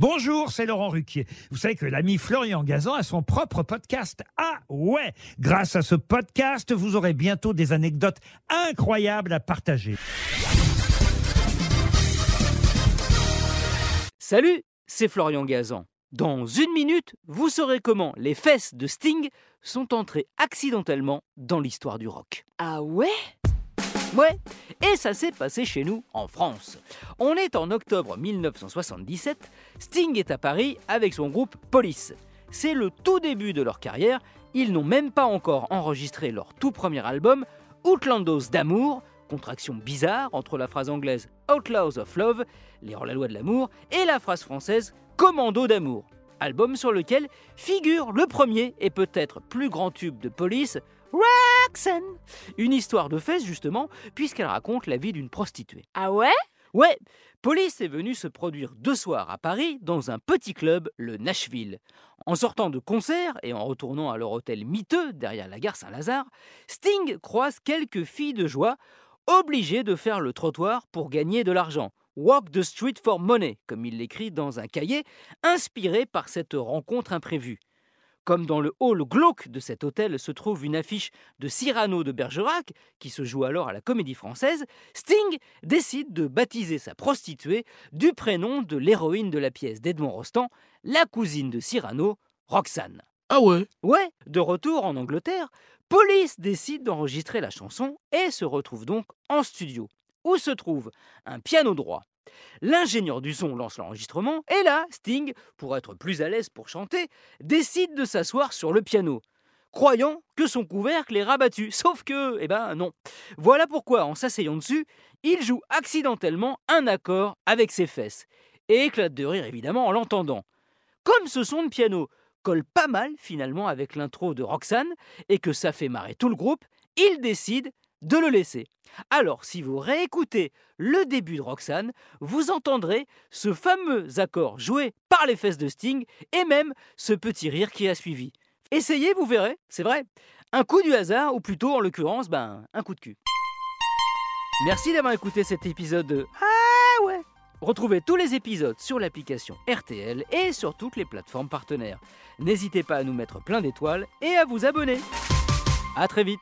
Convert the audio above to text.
Bonjour, c'est Laurent Ruquier. Vous savez que l'ami Florian Gazan a son propre podcast. Ah ouais Grâce à ce podcast, vous aurez bientôt des anecdotes incroyables à partager. Salut, c'est Florian Gazan. Dans une minute, vous saurez comment les fesses de Sting sont entrées accidentellement dans l'histoire du rock. Ah ouais? Ouais, et ça s'est passé chez nous en France. On est en octobre 1977, Sting est à Paris avec son groupe Police. C'est le tout début de leur carrière, ils n'ont même pas encore enregistré leur tout premier album, Outlandos d'amour, contraction bizarre entre la phrase anglaise Outlaws of Love, les hors-la-loi de l'amour, et la phrase française Commando d'amour. Album sur lequel figure le premier et peut-être plus grand tube de police, Roxanne. Une histoire de fesses justement, puisqu'elle raconte la vie d'une prostituée. Ah ouais? Ouais, Police est venu se produire deux soirs à Paris dans un petit club, le Nashville. En sortant de concert et en retournant à leur hôtel miteux derrière la gare Saint-Lazare, Sting croise quelques filles de joie, obligées de faire le trottoir pour gagner de l'argent. Walk the street for money, comme il l'écrit dans un cahier, inspiré par cette rencontre imprévue. Comme dans le hall glauque de cet hôtel se trouve une affiche de Cyrano de Bergerac, qui se joue alors à la Comédie Française, Sting décide de baptiser sa prostituée du prénom de l'héroïne de la pièce d'Edmond Rostand, la cousine de Cyrano, Roxane. Ah ouais Ouais, de retour en Angleterre, Police décide d'enregistrer la chanson et se retrouve donc en studio, où se trouve un piano droit, L'ingénieur du son lance l'enregistrement, et là, Sting, pour être plus à l'aise pour chanter, décide de s'asseoir sur le piano, croyant que son couvercle est rabattu. Sauf que, eh ben non. Voilà pourquoi, en s'asseyant dessus, il joue accidentellement un accord avec ses fesses, et éclate de rire évidemment en l'entendant. Comme ce son de piano colle pas mal finalement avec l'intro de Roxane, et que ça fait marrer tout le groupe, il décide de le laisser. Alors, si vous réécoutez le début de Roxane, vous entendrez ce fameux accord joué par les fesses de Sting et même ce petit rire qui a suivi. Essayez, vous verrez, c'est vrai. Un coup du hasard, ou plutôt en l'occurrence, ben, un coup de cul. Merci d'avoir écouté cet épisode de Ah ouais Retrouvez tous les épisodes sur l'application RTL et sur toutes les plateformes partenaires. N'hésitez pas à nous mettre plein d'étoiles et à vous abonner. A très vite